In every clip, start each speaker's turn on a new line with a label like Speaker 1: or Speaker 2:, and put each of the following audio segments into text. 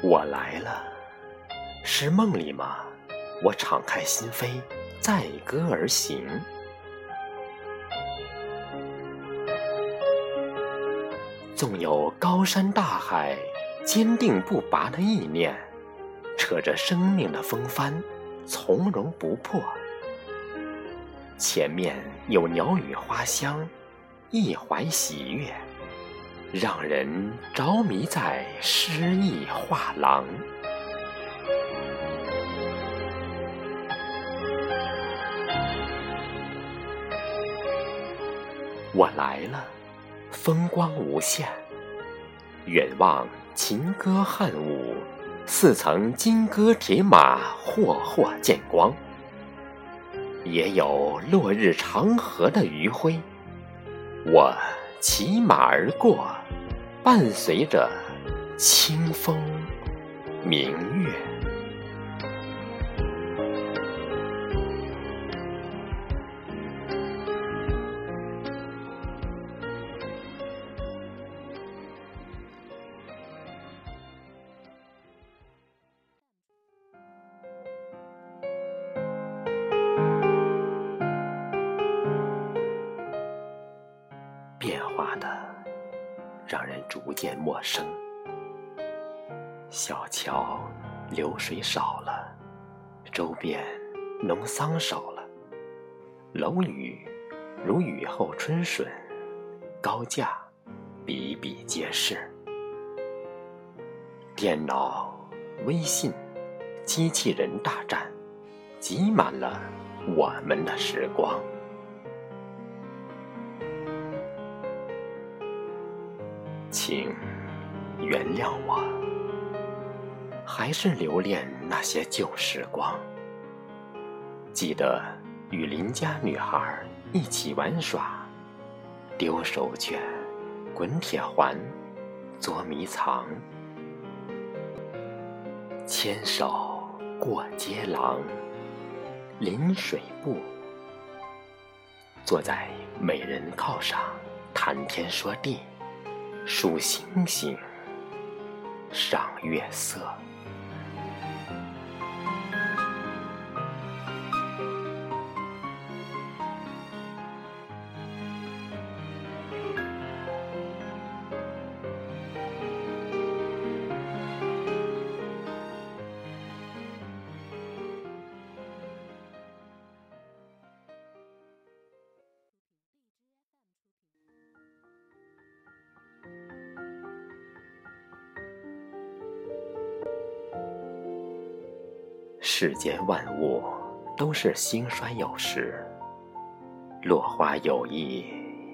Speaker 1: 我来了，是梦里吗？我敞开心扉，载歌而行。纵有高山大海，坚定不拔的意念，扯着生命的风帆，从容不迫。前面有鸟语花香，一怀喜悦。让人着迷在诗意画廊。我来了，风光无限。远望秦歌汉舞，似曾金戈铁马，霍霍见光。也有落日长河的余晖。我。骑马而过，伴随着清风明月。让人逐渐陌生。小桥流水少了，周边农桑少了，楼宇如雨后春笋，高架比比皆是。电脑、微信、机器人大战，挤满了我们的时光。请原谅我，还是留恋那些旧时光。记得与邻家女孩一起玩耍，丢手绢、滚铁环、捉迷藏，牵手过街廊，临水步，坐在美人靠上谈天说地。数星星，赏月色。世间万物都是兴衰有时，落花有意，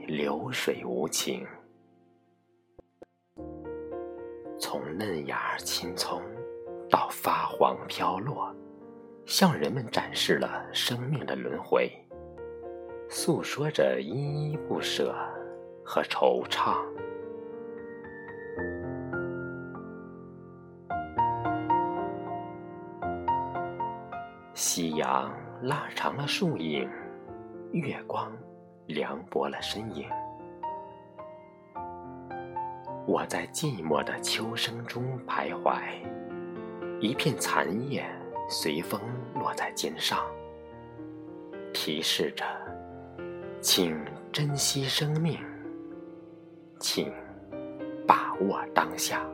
Speaker 1: 流水无情。从嫩芽青葱到发黄飘落，向人们展示了生命的轮回，诉说着依依不舍和惆怅。夕阳拉长了树影，月光凉薄了身影。我在寂寞的秋声中徘徊，一片残叶随风落在肩上，提示着：请珍惜生命，请把握当下。